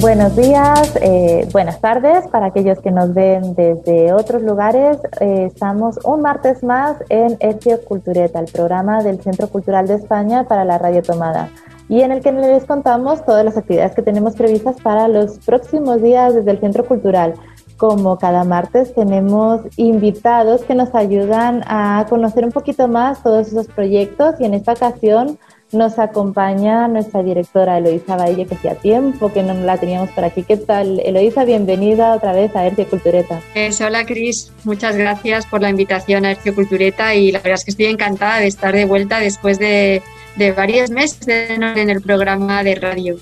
Buenos días, eh, buenas tardes para aquellos que nos ven desde otros lugares. Eh, estamos un martes más en Hercio Cultureta, el programa del Centro Cultural de España para la Radio Tomada y en el que les contamos todas las actividades que tenemos previstas para los próximos días desde el Centro Cultural. Como cada martes tenemos invitados que nos ayudan a conocer un poquito más todos esos proyectos y en esta ocasión nos acompaña nuestra directora Eloisa Baille, que hacía tiempo que no la teníamos por aquí. ¿Qué tal, Eloisa? Bienvenida otra vez a Ercio Cultureta. hola, Cris. Muchas gracias por la invitación a Ercio Cultureta y la verdad es que estoy encantada de estar de vuelta después de de varios meses en el programa de radio.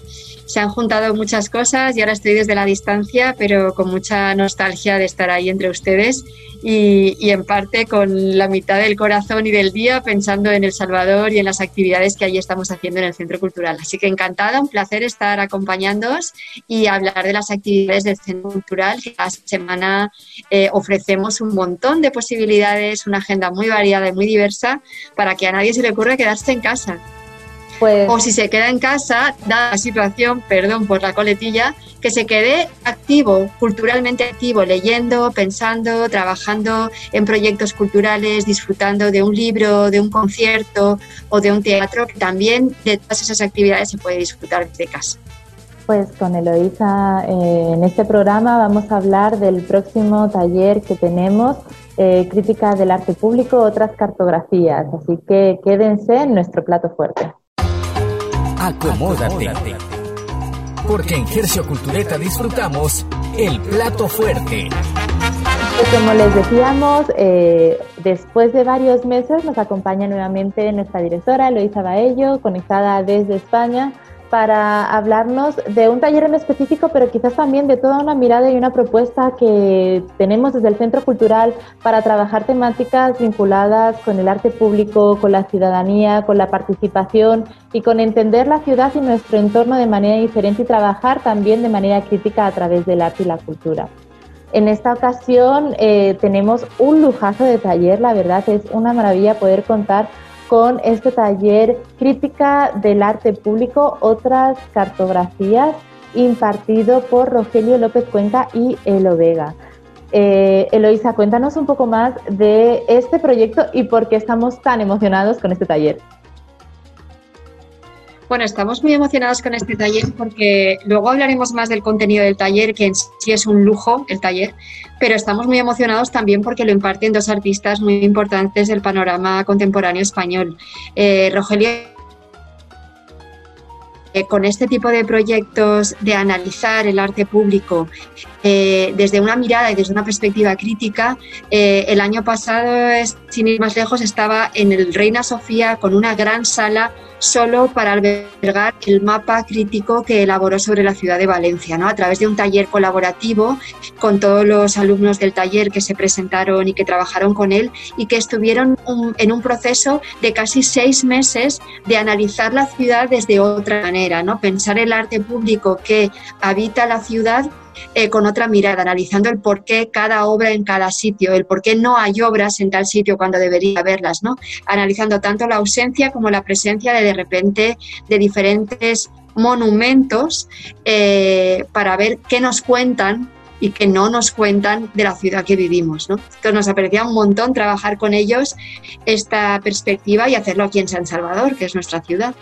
Se han juntado muchas cosas y ahora estoy desde la distancia, pero con mucha nostalgia de estar ahí entre ustedes y, en parte con la mitad del corazón y del día pensando en El Salvador y en las actividades que allí estamos haciendo en el Centro Cultural. Así que encantada, un placer estar acompañándoos y hablar de las actividades del Centro Cultural, cada semana eh, ofrecemos un montón de posibilidades, una agenda muy variada y muy diversa para que a nadie se le ocurra quedarse en casa. Pues o si se queda en casa, dada la situación, perdón por la coletilla, que se quede activo, culturalmente activo, leyendo, pensando, trabajando en proyectos culturales, disfrutando de un libro, de un concierto o de un teatro, que también de todas esas actividades se puede disfrutar desde casa. Pues con Eloisa, eh, en este programa vamos a hablar del próximo taller que tenemos, eh, Crítica del Arte Público, otras cartografías. Así que quédense en nuestro plato fuerte. Acomódate. Porque en Gercio Cultureta disfrutamos el plato fuerte. Como les decíamos, eh, después de varios meses nos acompaña nuevamente nuestra directora Eloisa Baello, conectada desde España para hablarnos de un taller en específico, pero quizás también de toda una mirada y una propuesta que tenemos desde el Centro Cultural para trabajar temáticas vinculadas con el arte público, con la ciudadanía, con la participación y con entender la ciudad y nuestro entorno de manera diferente y trabajar también de manera crítica a través del arte y la cultura. En esta ocasión eh, tenemos un lujazo de taller, la verdad es una maravilla poder contar con este taller Crítica del Arte Público, otras cartografías, impartido por Rogelio López Cuenca y Elo Vega. Eh, Eloisa, cuéntanos un poco más de este proyecto y por qué estamos tan emocionados con este taller. Bueno, estamos muy emocionados con este taller porque luego hablaremos más del contenido del taller, que en sí es un lujo el taller, pero estamos muy emocionados también porque lo imparten dos artistas muy importantes del panorama contemporáneo español. Eh, Rogelio eh, con este tipo de proyectos de analizar el arte público eh, desde una mirada y desde una perspectiva crítica, el año pasado, sin ir más lejos, estaba en el Reina Sofía con una gran sala solo para albergar el mapa crítico que elaboró sobre la ciudad de Valencia, ¿no? a través de un taller colaborativo con todos los alumnos del taller que se presentaron y que trabajaron con él y que estuvieron en un proceso de casi seis meses de analizar la ciudad desde otra manera, ¿no? pensar el arte público que habita la ciudad eh, con otra mirada, analizando el por qué cada obra en cada sitio, el por qué no hay obras en tal sitio cuando debería haberlas, ¿no? Analizando tanto la ausencia como la presencia de de repente de diferentes monumentos eh, para ver qué nos cuentan y qué no nos cuentan de la ciudad que vivimos. ¿no? Entonces nos apetecía un montón trabajar con ellos esta perspectiva y hacerlo aquí en San Salvador, que es nuestra ciudad.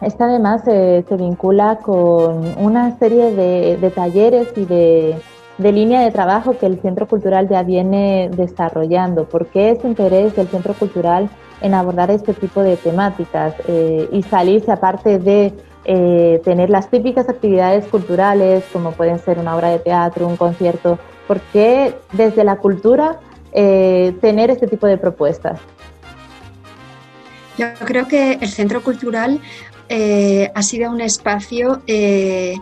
Este además se vincula con una serie de, talleres y de, línea de trabajo que el Centro Cultural ya viene desarrollando. ¿Por qué ese interés del Centro Cultural en abordar este tipo de temáticas eh, y salirse aparte de eh, tener las típicas actividades culturales como pueden ser una obra de teatro, un concierto? ¿Por qué desde la cultura eh, tener este tipo de propuestas? Yo creo que el Centro Cultural eh, ha sido un espacio eh,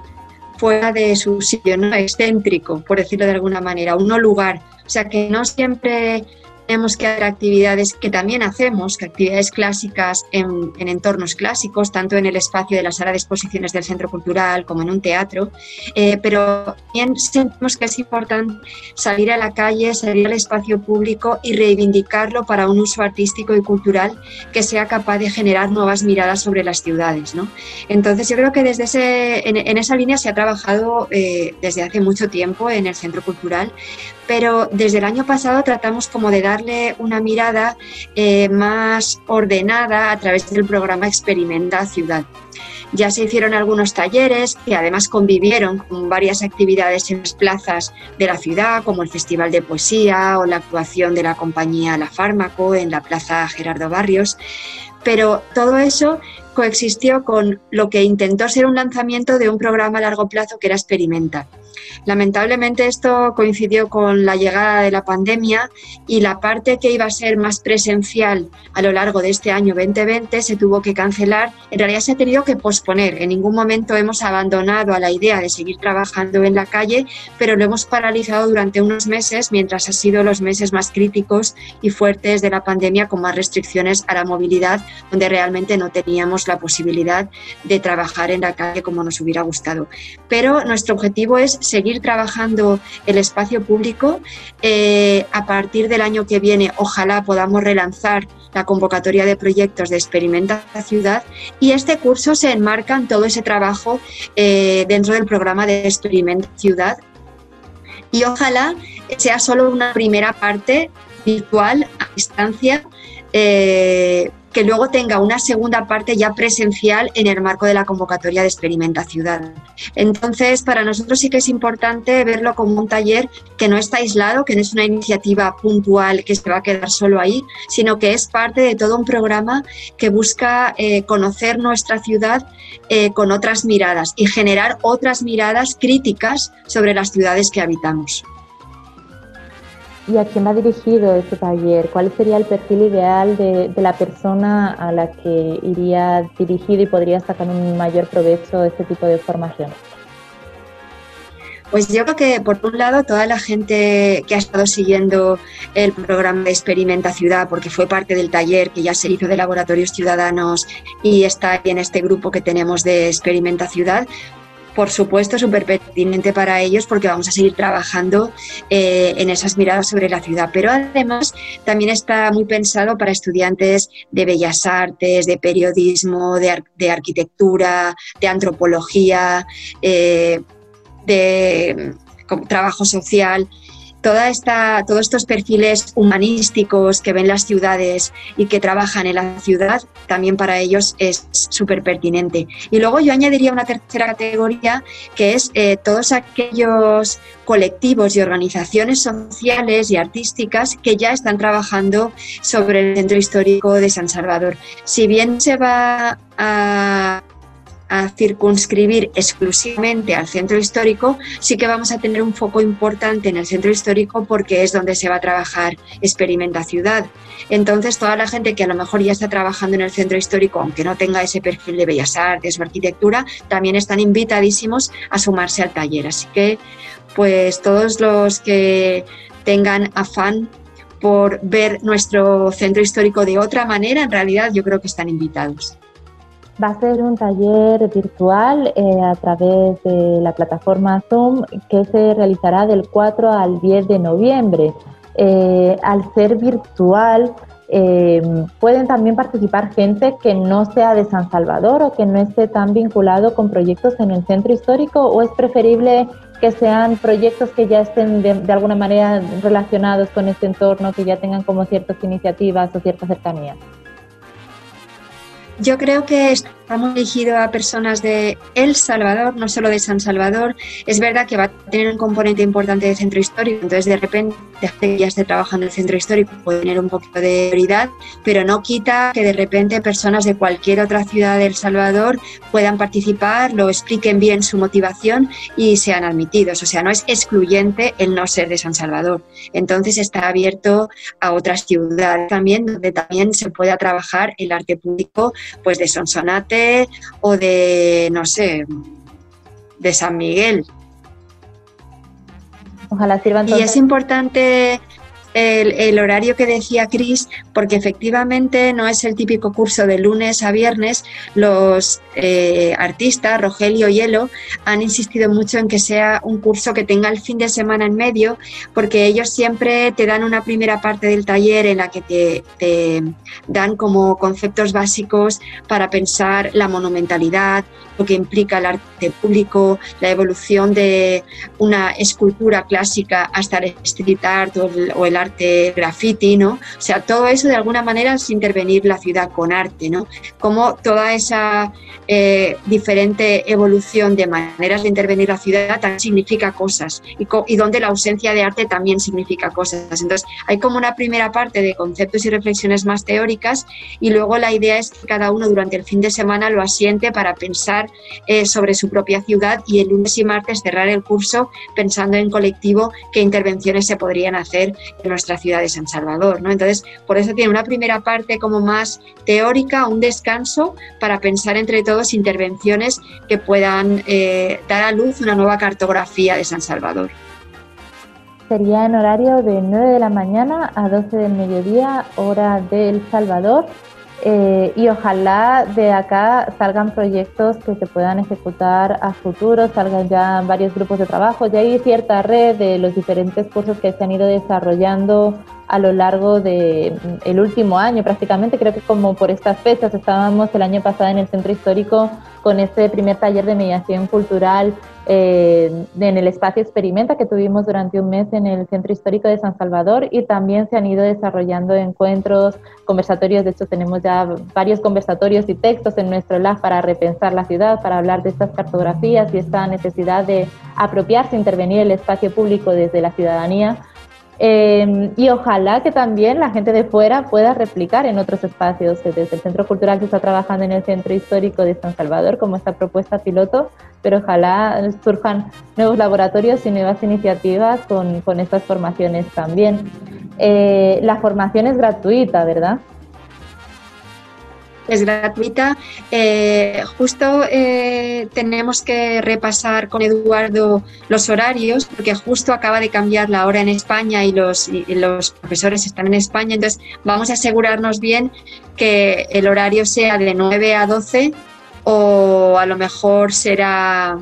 fuera de su sitio, ¿no? excéntrico, por decirlo de alguna manera, un no lugar. O sea, que no siempre tenemos que hacer actividades que también hacemos, que actividades clásicas en, entornos clásicos, tanto en el espacio de la sala de exposiciones del centro cultural como en un teatro, eh, pero también sentimos que es importante salir a la calle, salir al espacio público y reivindicarlo para un uso artístico y cultural que sea capaz de generar nuevas miradas sobre las ciudades. Entonces yo creo que desde ese, en, esa línea se ha trabajado eh, desde hace mucho tiempo en el centro cultural, pero desde el año pasado tratamos como de darle una mirada eh, más ordenada a través del programa Experimenta Ciudad. Ya se hicieron algunos talleres que además convivieron con varias actividades en las plazas de la ciudad, como el Festival de Poesía o la actuación de la compañía La Fármaco en la Plaza Gerardo Barrios. Pero todo eso coexistió con lo que intentó ser un lanzamiento de un programa a largo plazo que era Experimenta. Lamentablemente esto coincidió con la llegada de la pandemia y la parte que iba a ser más presencial a lo largo de este año 2020 se tuvo que cancelar. En realidad se ha tenido que posponer. En ningún momento hemos abandonado a la idea de seguir trabajando en la calle, pero lo hemos paralizado durante unos meses mientras han sido los meses más críticos y fuertes de la pandemia con más restricciones a la movilidad, donde realmente no teníamos la posibilidad de trabajar en la calle como nos hubiera gustado. Pero nuestro objetivo es seguir trabajando el espacio público. Eh, a partir del año que viene, ojalá podamos relanzar la convocatoria de proyectos de Experimenta Ciudad y este curso se enmarca en todo ese trabajo eh, dentro del programa de Experimenta Ciudad y ojalá sea solo una primera parte virtual a distancia eh, que luego tenga una segunda parte ya presencial en el marco de la convocatoria de Experimenta Ciudad. Entonces, para nosotros sí que es importante verlo como un taller que no está aislado, que no es una iniciativa puntual que se va a quedar solo ahí, sino que es parte de todo un programa que busca eh, conocer nuestra ciudad eh, con otras miradas y generar otras miradas críticas sobre las ciudades que habitamos. ¿Y a quién va dirigido este taller? ¿Cuál sería el perfil ideal de, la persona a la que iría dirigido y podría sacar un mayor provecho este tipo de formación? Pues yo creo que por un lado toda la gente que ha estado siguiendo el programa de Experimenta Ciudad, porque fue parte del taller que ya se hizo de Laboratorios Ciudadanos y está en este grupo que tenemos de Experimenta Ciudad, por supuesto, súper pertinente para ellos porque vamos a seguir trabajando eh, en esas miradas sobre la ciudad. Pero además también está muy pensado para estudiantes de bellas artes, de periodismo, de, arquitectura, de antropología, eh, de trabajo social toda esta, todos estos perfiles humanísticos que ven las ciudades y que trabajan en la ciudad, también para ellos es súper pertinente. Y luego yo añadiría una tercera categoría que es eh, todos aquellos colectivos y organizaciones sociales y artísticas que ya están trabajando sobre el centro histórico de San Salvador. Si bien se va a a circunscribir exclusivamente al centro histórico, sí que vamos a tener un foco importante en el centro histórico porque es donde se va a trabajar Experimenta Ciudad. Entonces, toda la gente que a lo mejor ya está trabajando en el centro histórico, aunque no tenga ese perfil de bellas artes o arquitectura, también están invitadísimos a sumarse al taller. Así que, pues todos los que tengan afán por ver nuestro centro histórico de otra manera, en realidad yo creo que están invitados. Va a ser un taller virtual eh, a través de la plataforma Zoom que se realizará del 4 al 10 de noviembre. Eh, al ser virtual, eh, pueden también participar gente que no sea de San Salvador o que no esté tan vinculado con proyectos en el centro histórico o es preferible que sean proyectos que ya estén de, de alguna manera relacionados con este entorno, que ya tengan como ciertas iniciativas o cierta cercanía. Yo creo que estamos dirigidos a personas de El Salvador, no solo de San Salvador. Es verdad que va a tener un componente importante de centro histórico, entonces de repente ya esté trabajando en el centro histórico puede tener un poquito de prioridad, pero no quita que de repente personas de cualquier otra ciudad de El Salvador puedan participar, lo expliquen bien su motivación y sean admitidos. O sea, no es excluyente el no ser de San Salvador. Entonces está abierto a otras ciudades también, donde también se pueda trabajar el arte público pues de Sonsonate o de, no sé, de San Miguel. Ojalá sirvan Y es importante el, horario que decía Cris, porque efectivamente no es el típico curso de lunes a viernes. Los eh, artistas, Rogelio Hielo, han insistido mucho en que sea un curso que tenga el fin de semana en medio, porque ellos siempre te dan una primera parte del taller en la que te, dan como conceptos básicos para pensar la monumentalidad, lo que implica el arte público, la evolución de una escultura clásica hasta el street art o el, arte graffiti, ¿no? O sea, todo eso de alguna manera es intervenir la ciudad con arte, ¿no? Como toda esa eh, diferente evolución de maneras de intervenir la ciudad también significa cosas y, y donde la ausencia de arte también significa cosas. Entonces, hay como una primera parte de conceptos y reflexiones más teóricas y luego la idea es que cada uno durante el fin de semana lo asiente para pensar eh, sobre su propia ciudad y el lunes y martes cerrar el curso pensando en colectivo qué intervenciones se podrían hacer en nuestra ciudad de San Salvador. ¿no? Entonces, por eso tiene una primera parte como más teórica, un descanso para pensar entre todos intervenciones que puedan eh, dar a luz una nueva cartografía de San Salvador. Sería en horario de 9 de la mañana a 12 del mediodía, hora de Salvador. Eh, y ojalá de acá salgan proyectos que se puedan ejecutar a futuro, salgan ya varios grupos de trabajo. Ya hay cierta red de los diferentes cursos que se han ido desarrollando a lo largo del el último año prácticamente. Creo que como por estas fechas estábamos el año pasado en el centro histórico con este primer taller de mediación cultural eh, en el espacio Experimenta que tuvimos durante un mes en el Centro Histórico de San Salvador y también se han ido desarrollando encuentros, conversatorios, de hecho tenemos ya varios conversatorios y textos en nuestro lab para repensar la ciudad, para hablar de estas cartografías y esta necesidad de apropiarse, intervenir el espacio público desde la ciudadanía Em, y ojalá que también la gente de fuera pueda replicar en otros espacios. Desde el Centro Cultural se está trabajando en el Centro Histórico de San Salvador como esta propuesta piloto, pero ojalá surjan nuevos laboratorios y nuevas iniciativas con, con estas formaciones también. Eh, la formación es gratuita, ¿verdad? Es gratuita. Eh, justo eh, tenemos que repasar con Eduardo los horarios, porque justo acaba de cambiar la hora en España y los, los profesores están en España, entonces vamos a asegurarnos bien que el horario sea de 9 a 12 o a lo mejor será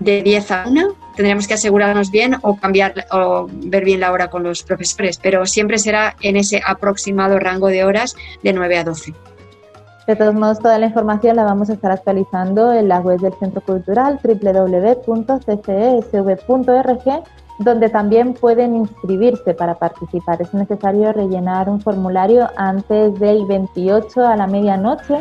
de 10 a 1 tendríamos que asegurarnos bien o cambiar o ver bien la hora con los profesores, pero siempre será en ese aproximado rango de horas de 9 a 12. De todos modos, toda la información la vamos a estar actualizando en la web del Centro Cultural www.ccsv.org, donde también pueden inscribirse para participar. Es necesario rellenar un formulario antes del 28 a la medianoche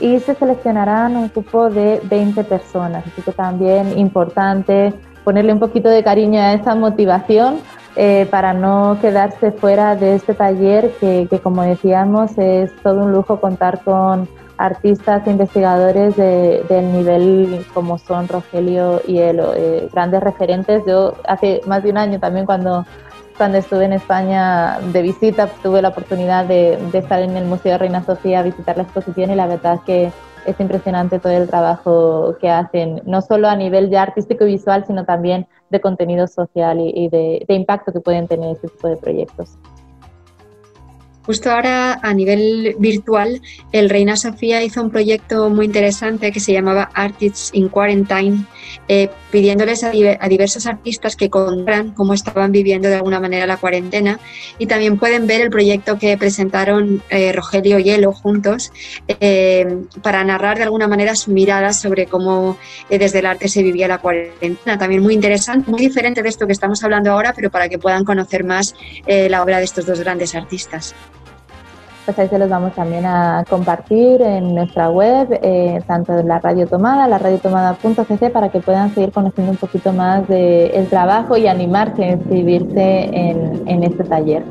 y se seleccionarán un grupo de 20 personas. Así que también importante ponerle un poquito de cariño a esa motivación eh, para no quedarse fuera de este taller que, como decíamos es todo un lujo contar con artistas e investigadores del nivel como son Rogelio y Elo, eh, grandes referentes. Yo hace más de un año también cuando, cuando estuve en España de visita tuve la oportunidad de, de estar en el Museo de Reina Sofía a visitar la exposición y la verdad que es impresionante todo el trabajo que hacen, no solo a nivel de artístico y visual, sino también de contenido social y, de, de impacto que pueden tener este tipo de proyectos. Justo ahora a nivel virtual, el Reina Sofía hizo un proyecto muy interesante que se llamaba Artists in Quarantine, eh, pidiéndoles a, diversos artistas que contaran cómo estaban viviendo de alguna manera la cuarentena. Y también pueden ver el proyecto que presentaron eh, Rogelio y Elo juntos eh, para narrar de alguna manera su mirada sobre cómo desde el arte se vivía la cuarentena. También muy interesante, muy diferente de esto que estamos hablando ahora, pero para que puedan conocer más la obra de estos dos grandes artistas pues ahí se los vamos también a compartir en nuestra web, eh, tanto en la Radio Tomada, la radiotomada.cc, para que puedan seguir conociendo un poquito más del trabajo y animarse a inscribirse en, este taller.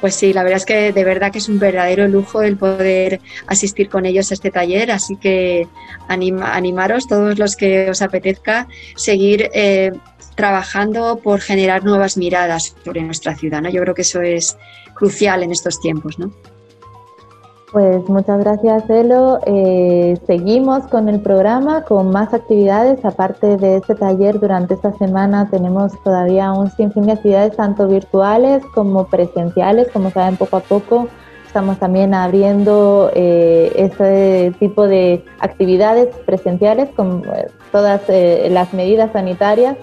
Pues sí, la verdad es que de verdad que es un verdadero lujo el poder asistir con ellos a este taller, así que animaros todos los que os apetezca seguir eh, trabajando por generar nuevas miradas sobre nuestra ciudad. ¿no? Yo creo que eso es crucial en estos tiempos. ¿no? Pues muchas gracias, Elo. Eh, seguimos con el programa, con más actividades. Aparte de este taller, durante esta semana tenemos todavía un sinfín de actividades, tanto virtuales como presenciales. Como saben, poco a poco estamos también abriendo eh, este tipo de actividades presenciales con eh, todas las medidas sanitarias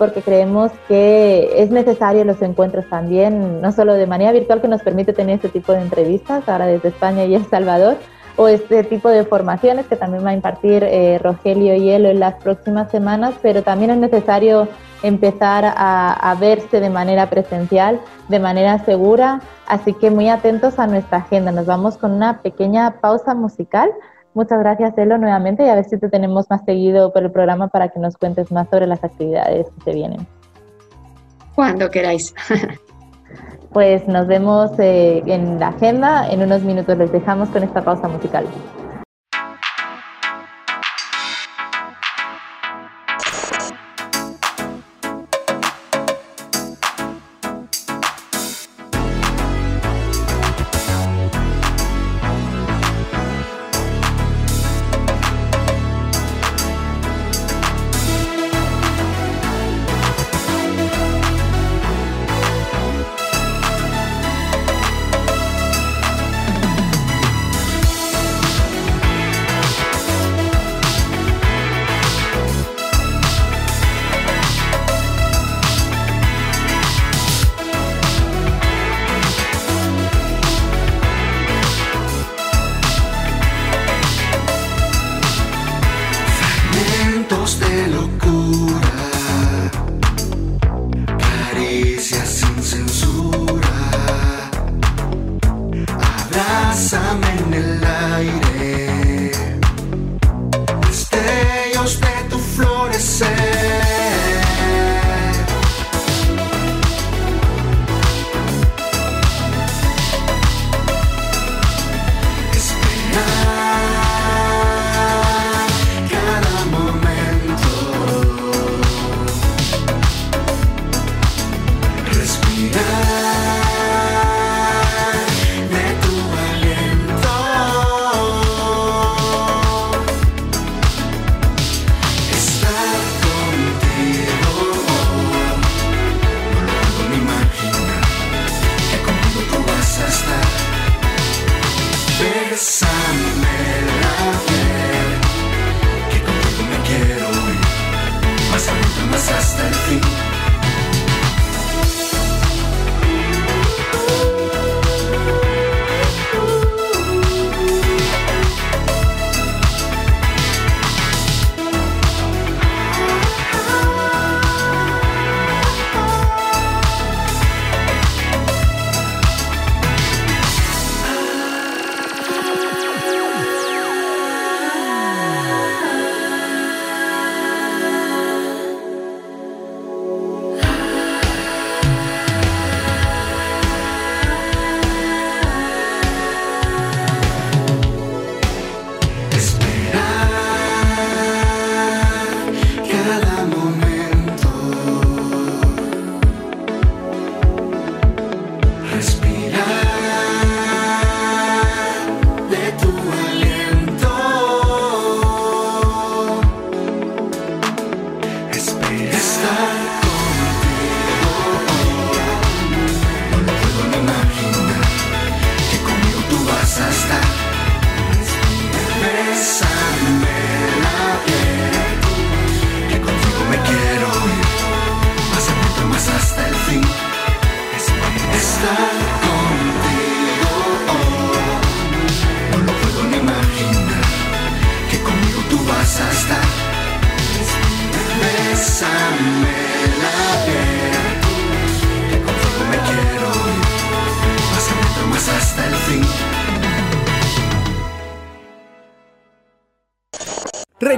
porque creemos que es necesario los encuentros también, no solo de manera virtual que nos permite tener este tipo de entrevistas, ahora desde España y El Salvador, o este tipo de formaciones que también va a impartir eh, Rogelio Hielo en las próximas semanas, pero también es necesario empezar a, a, verse de manera presencial, de manera segura, así que muy atentos a nuestra agenda. Nos vamos con una pequeña pausa musical Muchas gracias, Elo, nuevamente, y a ver si te tenemos más seguido por el programa para que nos cuentes más sobre las actividades que se vienen. Cuando queráis. pues nos vemos eh, en la agenda. En unos minutos les dejamos con esta pausa musical.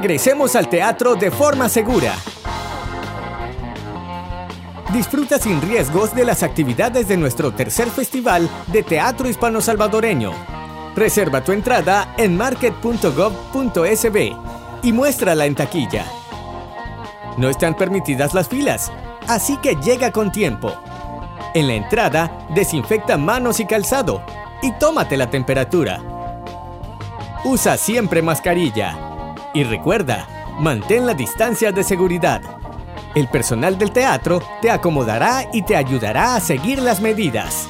Regresemos al teatro de forma segura. Disfruta sin riesgos de las actividades de nuestro tercer festival de teatro hispano-salvadoreño. Reserva tu entrada en market.gov.sb y muéstrala en taquilla. No están permitidas las filas, así que llega con tiempo. En la entrada, desinfecta manos y calzado y tómate la temperatura. usa siempre mascarilla. Y recuerda, mantén la distancia de seguridad. El personal del teatro te acomodará y te ayudará a seguir las medidas.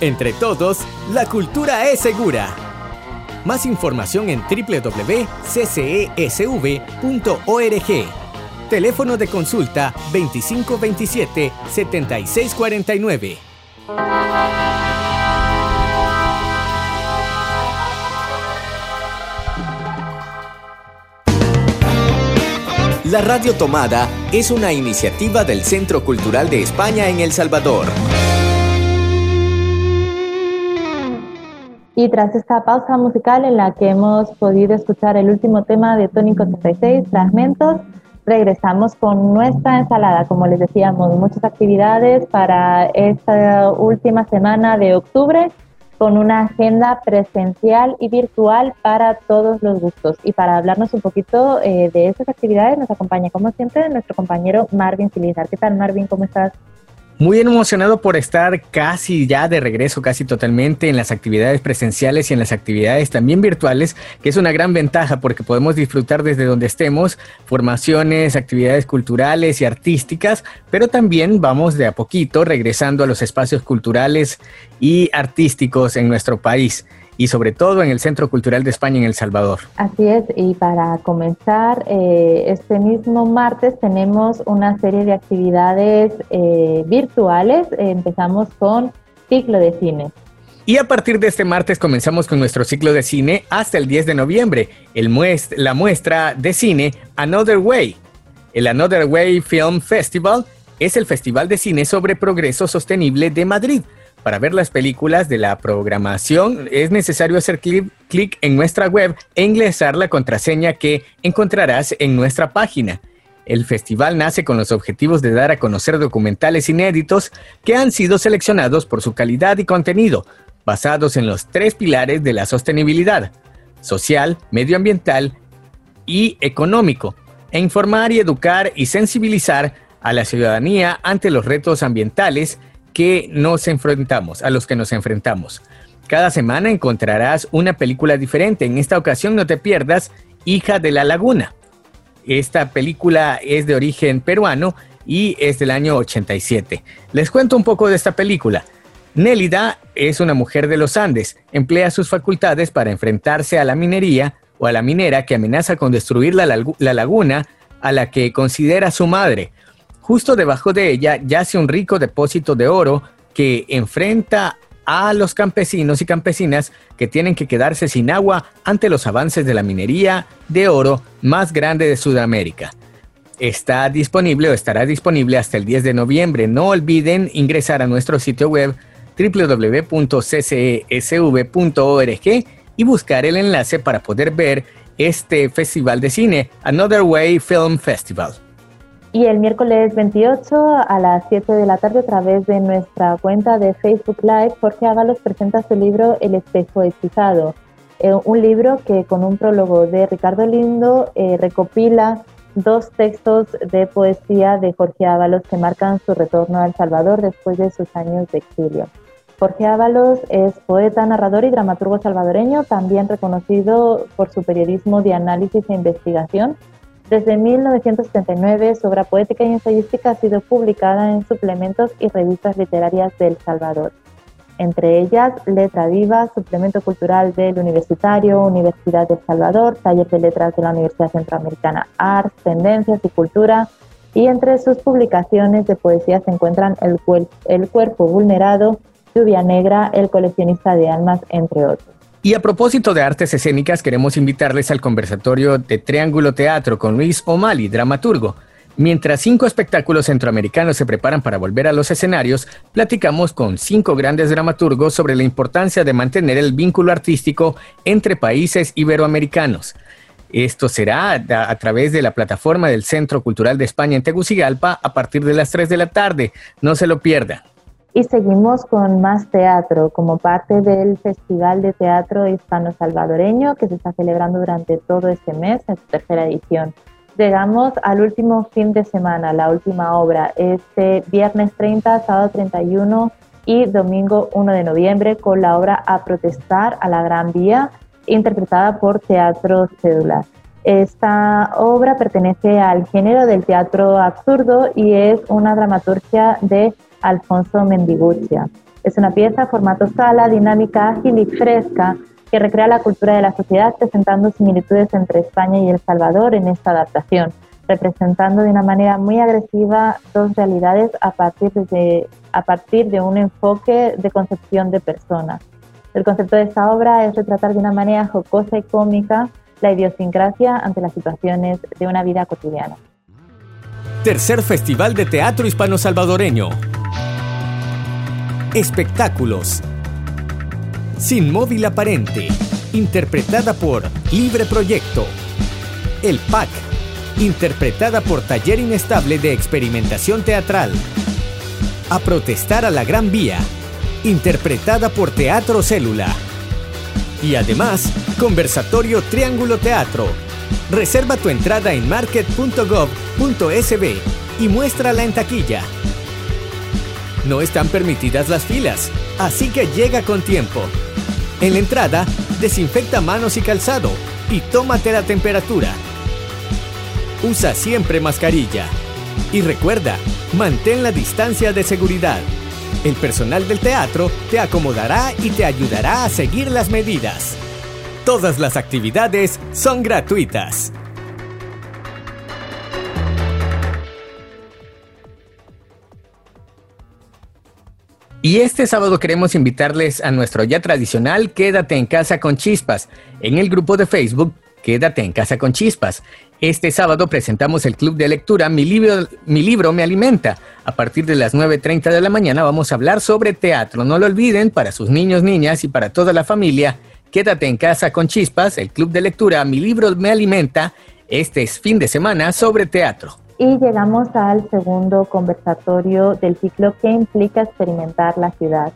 Entre todos, la cultura es segura. Más información en www.ccesv.org. Teléfono de consulta 2527-7649. La Radio Tomada es una iniciativa del Centro Cultural de España en El Salvador. Y tras esta pausa musical en la que hemos podido escuchar el último tema de Tónico 36, Fragmentos, regresamos con nuestra ensalada. Como les decíamos, muchas actividades para esta última semana de octubre con una agenda presencial y virtual para todos los gustos. Y para hablarnos un poquito eh, de esas actividades nos acompaña, como siempre, nuestro compañero Marvin Silizar. ¿Qué tal, Marvin? ¿Cómo estás? Muy emocionado por estar casi ya de regreso, casi totalmente en las actividades presenciales y en las actividades también virtuales, que es una gran ventaja porque podemos disfrutar desde donde estemos formaciones, actividades culturales y artísticas, pero también vamos de a poquito regresando a los espacios culturales y artísticos en nuestro país y sobre todo en el Centro Cultural de España en El Salvador. Así es, y para comenzar, eh, este mismo martes tenemos una serie de actividades eh, virtuales. empezamos con ciclo de cine. Y a partir de este martes comenzamos con nuestro ciclo de cine hasta el 10 de noviembre, el la muestra de cine Another Way. El Another Way Film Festival es el festival de cine sobre progreso sostenible de Madrid para ver las películas de la programación es necesario hacer clic en nuestra web e ingresar la contraseña que encontrarás en nuestra página. El festival nace con los objetivos de dar a conocer documentales inéditos que han sido seleccionados por su calidad y contenido, basados en los tres pilares de la sostenibilidad, social, medioambiental y económico, e informar y educar y sensibilizar a la ciudadanía ante los retos ambientales que nos enfrentamos, a los que nos enfrentamos. Cada semana encontrarás una película diferente. En esta ocasión no te pierdas Hija de la Laguna. Esta película es de origen peruano y es del año 87. Les cuento un poco de esta película. Nélida es una mujer de los Andes, emplea sus facultades para enfrentarse a la minería o a la minera que amenaza con destruir la, la laguna a la que considera su madre. Justo debajo de ella yace un rico depósito de oro que enfrenta a los campesinos y campesinas que tienen que quedarse sin agua ante los avances de la minería de oro más grande de Sudamérica. Está disponible o estará disponible hasta el 10 de noviembre. No olviden ingresar a nuestro sitio web www.ccesv.org y buscar el enlace para poder ver este festival de cine, Another Way Film Festival. Y el miércoles 28 a las 7 de la tarde a través de nuestra cuenta de Facebook Live, Jorge Ábalos presenta su libro El espejo hechizado, eh, un libro que con un prólogo de Ricardo Lindo eh, recopila dos textos de poesía de Jorge Ábalos que marcan su retorno a El Salvador después de sus años de exilio. Jorge Ábalos es poeta, narrador y dramaturgo salvadoreño, también reconocido por su periodismo de análisis e investigación desde 1979, su obra poética y ensayística ha sido publicada en suplementos y revistas literarias de El Salvador, entre ellas Letra Viva, Suplemento Cultural del Universitario, Universidad de El Salvador, Taller de Letras de la Universidad Centroamericana Arts, Tendencias y Cultura, y entre sus publicaciones de poesía se encuentran El, el Cuerpo Vulnerado, Lluvia Negra, El Coleccionista de Almas, entre otros. Y a propósito de artes escénicas, queremos invitarles al conversatorio de Triángulo Teatro con Luis O'Malley, dramaturgo. Mientras cinco espectáculos centroamericanos se preparan para volver a los escenarios, platicamos con cinco grandes dramaturgos sobre la importancia de mantener el vínculo artístico entre países iberoamericanos. Esto será a, través de la plataforma del Centro Cultural de España en Tegucigalpa a partir de las 3 de la tarde. No se lo pierda. Y seguimos con más teatro como parte del Festival de Teatro Hispano-Salvadoreño que se está celebrando durante todo este mes en su tercera edición. Llegamos al último fin de semana, la última obra, este viernes 30, sábado 31 y domingo 1 de noviembre con la obra A Protestar a la Gran Vía interpretada por Teatro Cédula. Esta obra pertenece al género del teatro absurdo y es una dramaturgia de Alfonso Mendiguccia. Es una pieza formato sala, dinámica, ágil y fresca que recrea la cultura de la sociedad presentando similitudes entre España y El Salvador en esta adaptación, representando de una manera muy agresiva dos realidades a partir de, a partir de un enfoque de concepción de personas. El concepto de esta obra es retratar de una manera jocosa y cómica la idiosincrasia ante las situaciones de una vida cotidiana. Tercer Festival de Teatro Hispano-Salvadoreño. Espectáculos. Sin móvil aparente. Interpretada por Libre Proyecto. El PAC. Interpretada por Taller Inestable de Experimentación Teatral. A protestar a la Gran Vía. Interpretada por Teatro Célula. Y además, conversatorio Triángulo Teatro. Reserva tu entrada en market.gov.sb y muéstrala en taquilla. No están permitidas las filas, así que llega con tiempo. En la entrada, desinfecta manos y calzado y tómate la temperatura. Usa siempre mascarilla. Y recuerda, mantén la distancia de seguridad. El personal del teatro te acomodará y te ayudará a seguir las medidas. Todas las actividades son gratuitas. Y este sábado queremos invitarles a nuestro ya tradicional Quédate en casa con chispas en el grupo de Facebook Quédate en casa con chispas. Este sábado presentamos el club de lectura Mi libro, Mi libro me alimenta. A partir de las 9.30 de la mañana vamos a hablar sobre teatro. No lo olviden, para sus niños, niñas y para toda la familia, quédate en casa con chispas, el club de lectura Mi libro me alimenta. Este es fin de semana sobre teatro. Y llegamos al segundo conversatorio del ciclo que implica experimentar la ciudad.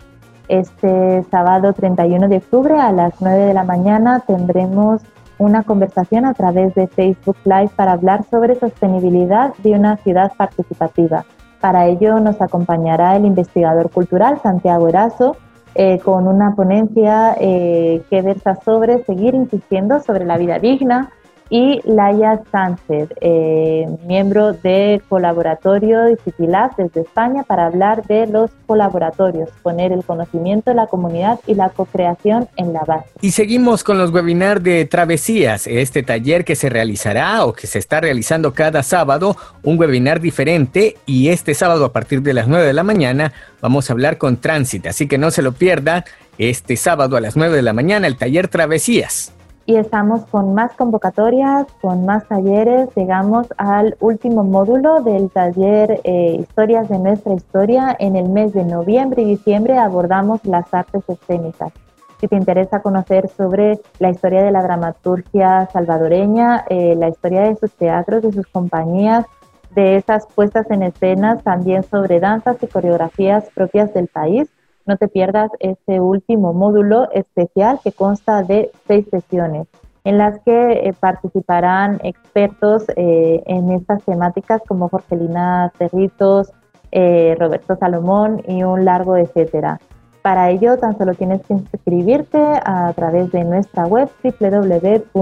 Este sábado 31 de octubre a las 9 de la mañana tendremos una conversación a través de Facebook Live para hablar sobre sostenibilidad de una ciudad participativa. Para ello nos acompañará el investigador cultural Santiago Erazo eh, con una ponencia eh, que versa sobre seguir insistiendo sobre la vida digna, y Laia Sánchez, eh, miembro de Colaboratorio Digitilab desde España para hablar de los colaboratorios, poner el conocimiento de la comunidad y la co-creación en la base. Y seguimos con los webinars de Travesías, este taller que se realizará o que se está realizando cada sábado, un webinar diferente y este sábado a partir de las 9 de la mañana vamos a hablar con Tránsito, así que no se lo pierda este sábado a las 9 de la mañana el taller Travesías y estamos con más convocatorias, con más talleres. Llegamos al último módulo del taller eh, Historias de nuestra historia. En el mes de noviembre y diciembre abordamos las artes escénicas. Si te interesa conocer sobre la historia de la dramaturgia salvadoreña, eh, la historia de sus teatros, de sus compañías, de esas puestas en escenas, también sobre danzas y coreografías propias del país, no te pierdas este último módulo especial que consta de seis sesiones en las que eh, participarán expertos eh, en estas temáticas como Jorgelina Cerritos, eh, Roberto Salomón y un largo etcétera. Para ello tan solo tienes que inscribirte a través de nuestra web www.cccb.org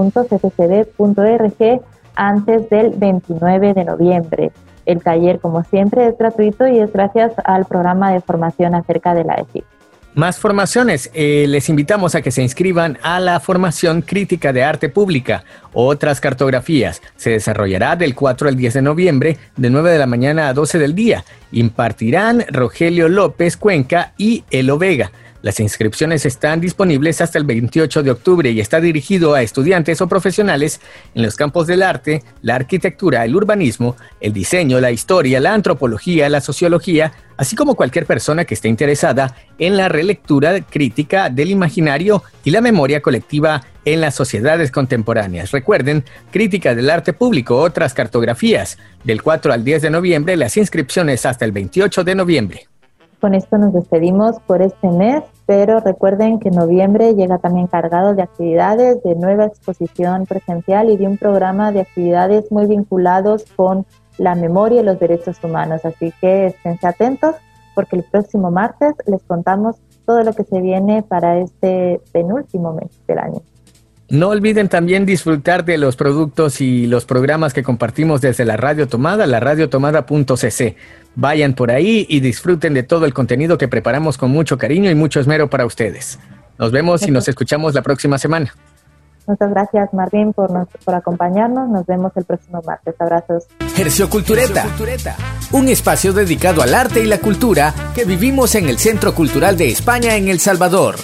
antes del 29 de noviembre. El taller, como siempre, es gratuito y es gracias al programa de formación acerca de la EFI. Más formaciones. Eh, les invitamos a que se inscriban a la formación crítica de arte pública. Otras cartografías. Se desarrollará del 4 al 10 de noviembre, de 9 de la mañana a 12 del día. Impartirán Rogelio López Cuenca y Elo Vega. Las inscripciones están disponibles hasta el 28 de octubre y está dirigido a estudiantes o profesionales en los campos del arte, la arquitectura, el urbanismo, el diseño, la historia, la antropología, la sociología, así como cualquier persona que esté interesada en la relectura crítica del imaginario y la memoria colectiva en las sociedades contemporáneas. Recuerden, crítica del arte público, otras cartografías, del 4 al 10 de noviembre, las inscripciones hasta el 28 de noviembre. Con esto nos despedimos por este mes, pero recuerden que noviembre llega también cargado de actividades, de nueva exposición presencial y de un programa de actividades muy vinculados con la memoria y los derechos humanos. Así que esténse atentos porque el próximo martes les contamos todo lo que se viene para este penúltimo mes del año. No olviden también disfrutar de los productos y los programas que compartimos desde la Radio Tomada, la radiotomada.cc. Vayan por ahí y disfruten de todo el contenido que preparamos con mucho cariño y mucho esmero para ustedes. Nos vemos y nos escuchamos la próxima semana. Muchas gracias, Martín, por, por acompañarnos. Nos vemos el próximo martes. Abrazos. Hercio Cultureta, un espacio dedicado al arte y la cultura que vivimos en el Centro Cultural de España en El Salvador.